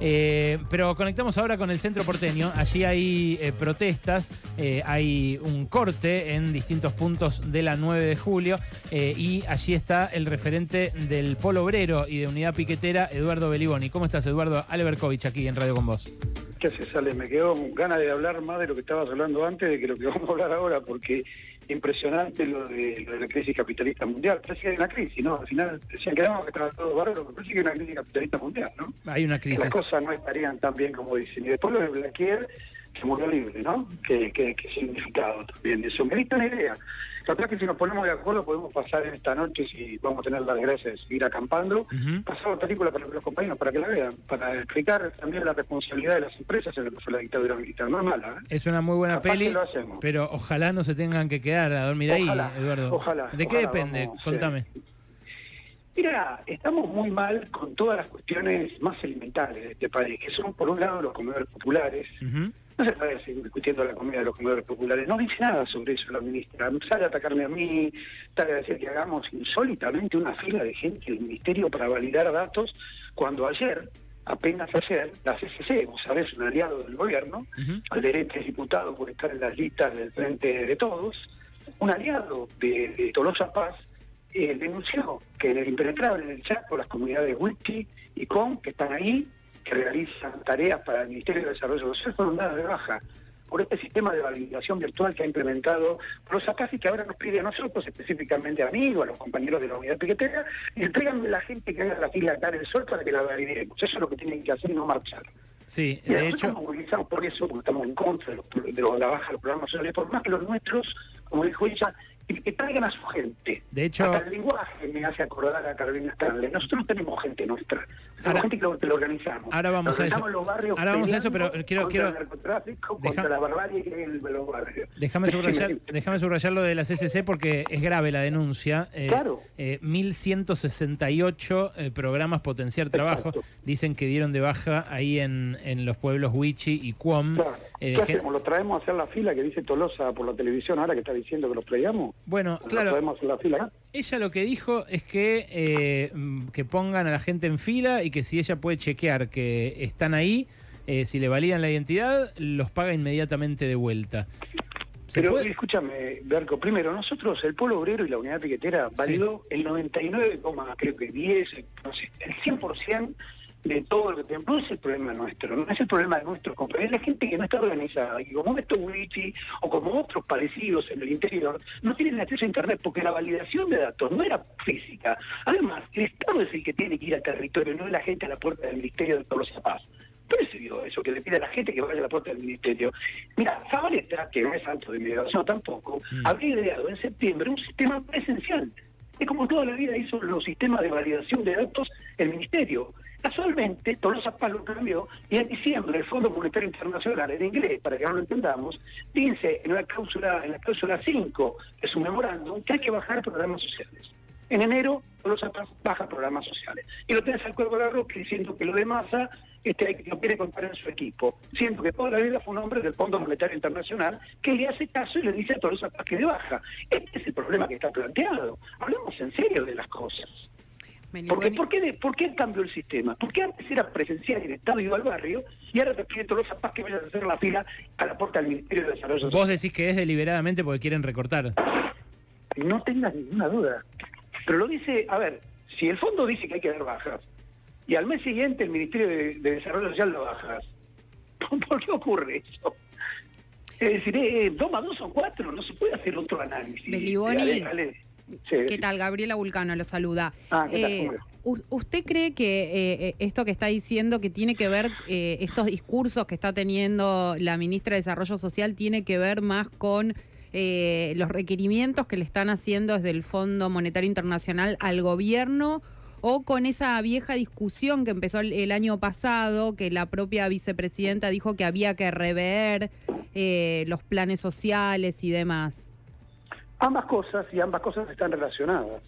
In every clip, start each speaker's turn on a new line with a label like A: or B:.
A: Eh, pero conectamos ahora con el centro porteño. Allí hay eh, protestas, eh, hay un corte en distintos puntos de la 9 de julio y allí está el referente del Polo Obrero y de Unidad Piquetera, Eduardo Beliboni. ¿Cómo estás, Eduardo? Alberkovich aquí en Radio con vos.
B: ¿Qué haces, Ale? Me quedó ganas de hablar más de lo que estabas hablando antes de que lo que vamos a hablar ahora, porque impresionante lo de, lo de la crisis capitalista mundial. Parece que hay una crisis, ¿no? Al final decían que no, que estaba todo bárbaro, pero parece que hay una crisis capitalista mundial, ¿no?
A: Hay una
B: Que
A: crisis.
B: Las cosas no estarían tan bien como dicen. Y después lo de Blaquier, que murió libre, ¿no? ¿Qué, qué, qué significado también de eso? Me diste una idea. Capaz que si nos ponemos de acuerdo podemos pasar en esta noche, si vamos a tener la desgracia de seguir acampando,
A: Ujú.
B: pasar la película para los compañeros, para que la vean, para explicar también la responsabilidad de las empresas en lo que fue la dictadura militar. No es mala, ¿eh?
A: Es una muy buena
B: Capaz
A: peli,
B: que lo hacemos.
A: pero ojalá no se tengan que quedar a dormir ahí, Eduardo.
B: ojalá,
A: ¿De qué
B: ojalá,
A: depende?
B: vamos,
A: Contame.
B: Mira, estamos muy mal con todas las cuestiones más elementales de este país, que son, por un lado, los comedores populares. No se puede seguir discutiendo la comida de los comedores populares. No dice nada sobre eso la ministra. Sale a atacarme a mí, sale a decir que hagamos insólitamente una fila de gente del ministerio para validar datos, cuando ayer, apenas ayer, la CCC, vos sabés, un aliado del gobierno,
A: Ujú.
B: al derecho diputado por estar en las listas del Frente de Todos, un aliado de, de Tolosa Paz, eh, denunció que en el impenetrable, en el Chaco, las comunidades Wiki y COM, que están ahí, que realizan tareas para el Ministerio de Desarrollo Social, fueron dadas de baja por este sistema de validación virtual que ha implementado y que ahora nos pide a nosotros, específicamente a mí o a los compañeros de la unidad piquetera, y entregan la gente que haga la fila acá en el sol para que la validemos. Eso es lo que tienen que hacer y no marchar.
A: Sí,
B: Mira,
A: de
B: nosotros
A: hecho,
B: nos movilizamos por eso, porque estamos en contra de, los, de los- la baja de los programas sociales, por más que los nuestros, como dijo ella, que, que traigan a su gente.
A: De hecho-
B: Hasta el lenguaje me hace acordar a Carolina Stanley. Nosotros no tenemos gente nuestra, tenemos
A: Ahora-
B: gente que lo, que lo organizamos.
A: ahora vamos a eso. Ahora vamos a eso, pero quiero-
B: contra
A: quiero-
B: el narcotráfico,
A: Deja-
B: contra la barbarie que hay en los barrios.
A: déjame subrayar, déjame subrayar lo de la CCC porque es grave la denuncia. Eh,
B: Claro.
A: eh, 1168 eh, programas potenciar trabajo
B: Exacto.
A: dicen que dieron de baja ahí en, en los pueblos Huichi y Cuom.
B: Claro.
A: Eh,
B: ¿Qué hacemos? ¿Lo traemos a hacer la fila que dice Tolosa por la televisión ahora que está diciendo que los traigamos?
A: Bueno,
B: ¿Lo
A: claro,
B: traemos a hacer la fila acá?
A: Ella lo que dijo es que, eh, mm, que pongan a la gente en fila y que si ella puede chequear que están ahí, eh, si le validan la identidad, los paga inmediatamente de vuelta. ¿Se
B: Pero
A: puede?
B: escúchame, Berco, primero, nosotros, el Polo Obrero y la Unidad Piquetera, validó el 99, creo que 10, no sé, el 100% de todo lo que. No es el problema nuestro, no es el problema de nuestros compañeros, es la gente que no está organizada. Y como estos Wichi o como otros parecidos en el interior, no tienen acceso a Internet porque la validación de datos no era física. Además, el Estado es el que tiene que ir al territorio, no es la gente a la puerta del Ministerio de Todos los Paz. Por eso digo eso, que le pide a la gente que vaya a la puerta del ministerio. Mira, Zabaleta, que no es alto de mi educación tampoco,
A: Mm.
B: habría ideado en septiembre un sistema presencial. Es como toda la vida hizo los sistemas de validación de datos el ministerio. Casualmente, Tolosa Paz lo cambió y en diciembre el Fondo Monetario Internacional, en inglés, para que no lo entendamos, dice en la cláusula, en la cláusula 5 de su memorándum que hay que bajar programas sociales. En enero, Tolosa Paz baja programas sociales. Y lo tenés al cuerpo de Roque diciendo que lo de masa este, lo quiere contar en su equipo. Siendo que toda la vida fue un hombre del Fondo Monetario Internacional que le hace caso y le dice a Tolosa Paz que le baja. Este es el problema que está planteado. Hablemos en serio de las cosas. Porque, ¿por, qué ¿Por qué cambió el sistema? Porque antes era presencial y el Estado iba al barrio y ahora te pide Tolosa Paz que vayas a hacer la fila a la puerta del Ministerio de Desarrollo Social.
A: Vos decís que es deliberadamente porque quieren recortar.
B: No tengas ninguna duda. Pero lo dice, a ver, si el fondo dice que hay que dar bajas y al mes siguiente el Ministerio de, de Desarrollo Social lo bajas, ¿por qué ocurre eso? Es decir, eh, dos más dos son cuatro, no se puede hacer otro análisis. Dale, dale. Sí,
C: ¿Qué tal? Gabriela Vulcano lo saluda.
B: Ah, ¿qué tal?
C: Eh, ¿Usted cree que eh, eh, esto que está diciendo, que tiene que ver, eh, estos discursos que está teniendo la ministra de Desarrollo Social, tiene que ver más con eh, los requerimientos que le están haciendo desde el Fondo Monetario Internacional al gobierno? ¿O con esa vieja discusión que empezó el, el año pasado, que la propia vicepresidenta dijo que había que rever eh, los planes sociales y demás?
B: Ambas cosas y ambas cosas están relacionadas.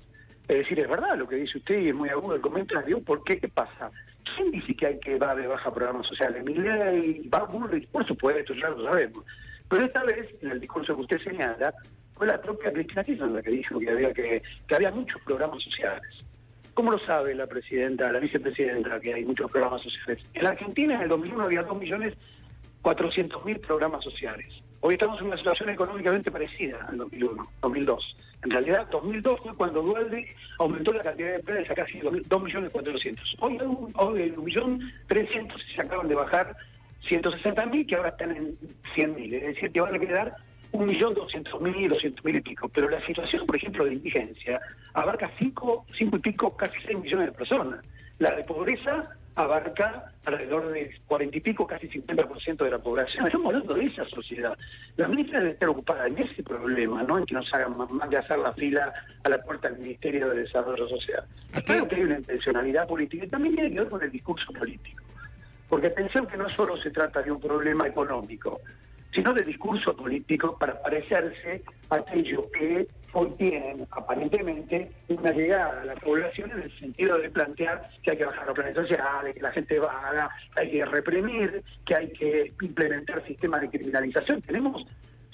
B: Es decir, es verdad lo que dice usted y es muy agudo el comentario. ¿Por qué? ¿Qué pasa? ¿Quién dice que hay que va baja programas sociales? Milei, va Bullrich, por supuesto, ya lo sabemos. Pero esta vez, en el discurso que usted señala, fue la propia Cristina Kirchner la que dijo que había que, que había muchos programas sociales. ¿Cómo lo sabe la presidenta, la vicepresidenta, que hay muchos programas sociales? En la Argentina en el 2001 había 2.400.000 programas sociales. Hoy estamos en una situación económicamente parecida al 2001, 2002. En realidad, 2002 fue cuando Dualde aumentó la cantidad de empresas a casi 2.400.000. Hoy hay un, hoy 1.300.000 y se acaban de bajar 160.000 que ahora están en 100.000. Es decir, que van a quedar 1.200.000, 200.000 y pico. Pero la situación, por ejemplo, de indigencia abarca 5 cinco, y pico, casi 6 millones de personas. La de pobreza abarca alrededor de 40 y pico, casi 50% de la población. Estamos hablando de esa sociedad. La ministra debe estar ocupada en ese problema, no en que nos hagan más de hacer la fila a la puerta del Ministerio de Desarrollo Social. Claro que hay una intencionalidad política y también tiene que ver con el discurso político. Porque atención que no solo se trata de un problema económico, sino de discurso político para parecerse a aquellos que hoy tienen aparentemente una llegada a la población en el sentido de plantear que hay que bajar los planes sociales, que la gente vaga, que hay que reprimir, que hay que implementar sistemas de criminalización. Tenemos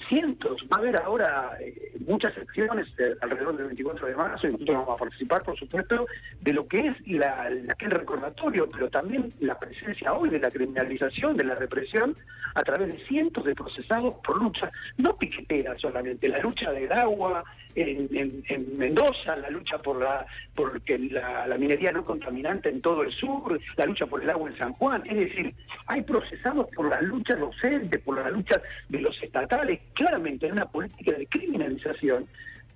B: cientos, va a haber ahora eh, muchas acciones alrededor del 24 de marzo, y nosotros vamos a participar, por supuesto, de lo que es la, aquel recordatorio, pero también la presencia hoy de la criminalización, de la represión, a través de cientos de procesados por lucha, no piquetera solamente, la lucha del agua en, Mendoza, la lucha por la porque la, la minería no contaminante en todo el sur, la lucha por el agua en San Juan, es decir, hay procesados por la lucha docente, por la lucha de los estatales, claramente en una política de criminalización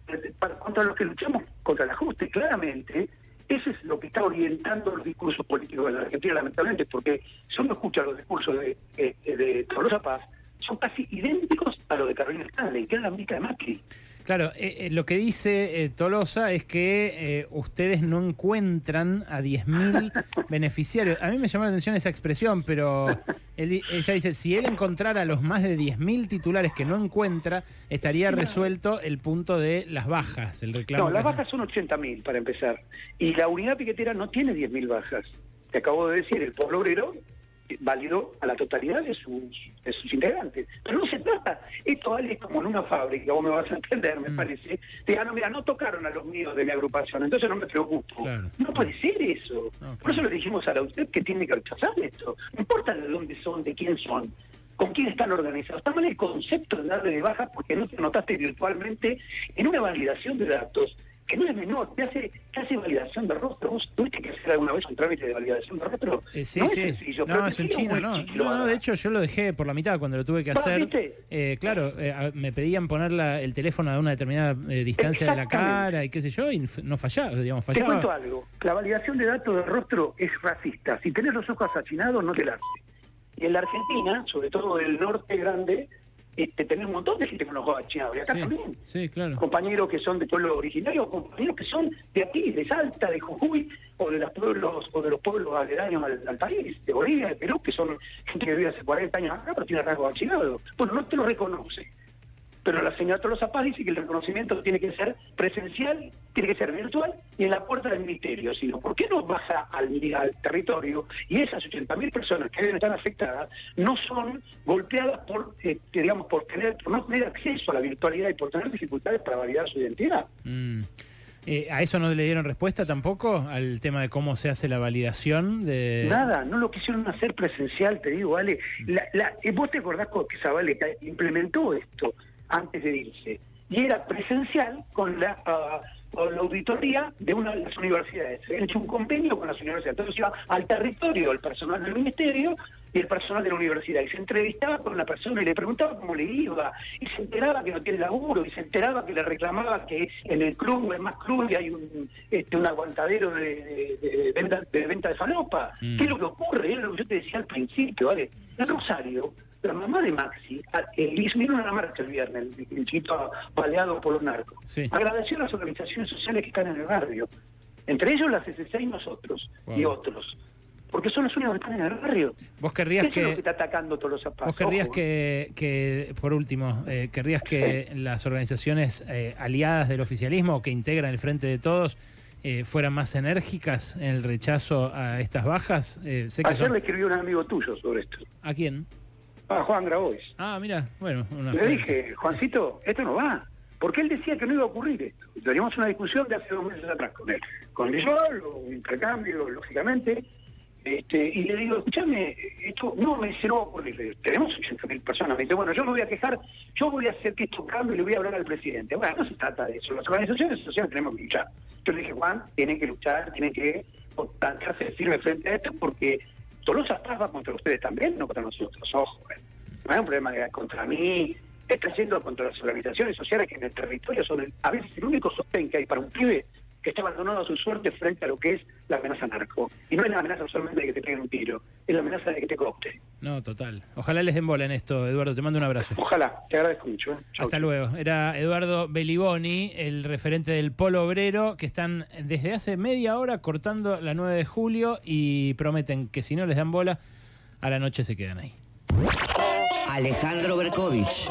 B: eh, contra los que luchamos contra el ajuste, claramente. Eso es lo que está orientando los discursos políticos de la Argentina, lamentablemente, porque si uno escucha los discursos de, eh, de Tolosa Paz, son casi idénticos a los de Carolina Stanley, que es la mica de Macri.
A: Claro, eh, lo que dice Tolosa es que ustedes no encuentran a 10.000 beneficiarios. A mí me llamó la atención esa expresión, pero ella dice, si él encontrara los más de 10.000 titulares que no encuentra, estaría resuelto el punto de las bajas, el reclamo.
B: No, las bajas son 80.000 para empezar. Y la unidad piquetera no tiene 10.000 bajas. Te acabo de decir, el pueblo obrero válido a la totalidad de sus, de sus integrantes. Pero no se trata, esto vale como en una fábrica, vos me vas a entender, me mm. parece. Te digan, no, mira, no tocaron a los míos de mi agrupación, entonces no me preocupo. No puede ser eso. Por eso le dijimos a la usted que tiene que rechazar esto. No importa de dónde son, de quién son con quién están organizados. Está mal el concepto de darle de baja porque no te anotaste virtualmente en una validación de datos que no es menor, te hace, te hace validación de rostro. ¿Vos tuviste que hacer alguna vez un trámite de validación de rostro?
A: Eh, sí, no sí. Es sencillo, no, es un chino, no. No, de hecho yo lo dejé por la mitad cuando lo tuve que hacer. Eh, claro, eh, me pedían poner la, el teléfono a una determinada eh, distancia de la cara y qué sé yo, y no fallaba, digamos, fallaba.
B: Te cuento algo, la validación de datos de rostro es racista. Si tenés los ojos achinados, no te la hace. Y en la Argentina, sobre todo del norte grande, este, tener un montón de gente con los ojos achinados. Y acá también.
A: Sí, claro.
B: Compañeros que son de pueblo originario, compañeros que son de aquí, de Salta, de Jujuy, o de los pueblos, o de los pueblos aledaños al, país, de Bolivia, de Perú, que son gente que vive hace 40 años acá, pero tiene rasgos achinados. Bueno, no te lo reconoce pero la señora Tolosa Paz dice que el reconocimiento tiene que ser presencial, tiene que ser virtual y en la puerta del ministerio. Sino, ¿por qué no baja al, territorio y esas 80.000 personas que deben estar afectadas no son golpeadas por, eh, digamos, por, tener, no tener acceso a la virtualidad y por tener dificultades para validar su identidad?
A: Mm. Eh, ¿A eso no le dieron respuesta tampoco? ¿Al tema de cómo se hace la validación? de
B: Nada, no lo quisieron hacer presencial, te digo, vale. La, la, eh, ¿Vos te acordás que Zavala implementó esto? Antes de irse. Y era presencial con la, ah, con la auditoría de una de las universidades. Se hecho un convenio con las universidades. Entonces iba al territorio el personal del ministerio y el personal de la universidad. Y se entrevistaba con una persona y le preguntaba cómo le iba. Y se enteraba que no tiene laburo. Y se enteraba que le reclamaba que en el club, es más club, y hay un, este, un aguantadero de, venta, de venta de falopa. Mm. ¿Qué es lo que ocurre? Es lo que yo te decía al principio, ¿vale? En Rosario la mamá de Maxi, el vinieron a la marcha el viernes, el, chiquito baleado por los narcos. Agradeció a las organizaciones sociales que están en el barrio, entre ellos las SSC y nosotros, y otros. Porque son los únicos que están en el barrio.
A: Vos querrías que,
B: es lo que está atacando todos los zapatos.
A: Vos querrías que, que, por último, eh, querrías que las organizaciones eh, aliadas del oficialismo que integran el Frente de Todos eh, fueran más enérgicas en el rechazo a estas bajas.
B: sé que Ayer le escribió un amigo tuyo sobre esto.
A: ¿A quién?
B: Ah, Juan Grabois.
A: Ah, mira, bueno.
B: Le dije, Juancito, esto no va. porque él decía que no iba a ocurrir esto. Teníamos una discusión de hace dos meses atrás con él, con el un intercambio, lógicamente, este, y le digo, escúchame, esto no me dice, no, porque tenemos 80.000 personas. Me dice, bueno, yo me voy a quejar, yo voy a hacer que esto cambie y le voy a hablar al presidente. Bueno, no se trata de eso. Las organizaciones sociales tenemos que luchar. Yo le dije, Juan, tienen que luchar, tienen que plantarse firme frente a esto, porque Tolosa Paz va contra ustedes también, no contra nosotros. Ojo, eh. no es un problema contra mí, está yendo contra las organizaciones sociales que en el territorio son a veces el único sostén que hay para un pibe que está abandonado a su suerte frente a lo que es la amenaza narco. Y no es la amenaza solamente de que te peguen un tiro, es la amenaza de que te copte.
A: No, total. Ojalá les den bola en esto, Eduardo. Te mando un abrazo.
B: Ojalá, te agradezco mucho. ¿eh?
A: Hasta luego. Era Eduardo Beliboni, el referente del Polo Obrero, que están desde hace media hora cortando la 9 de julio y prometen que si no les dan bola, a la noche se quedan ahí.
D: Alejandro Berkovich.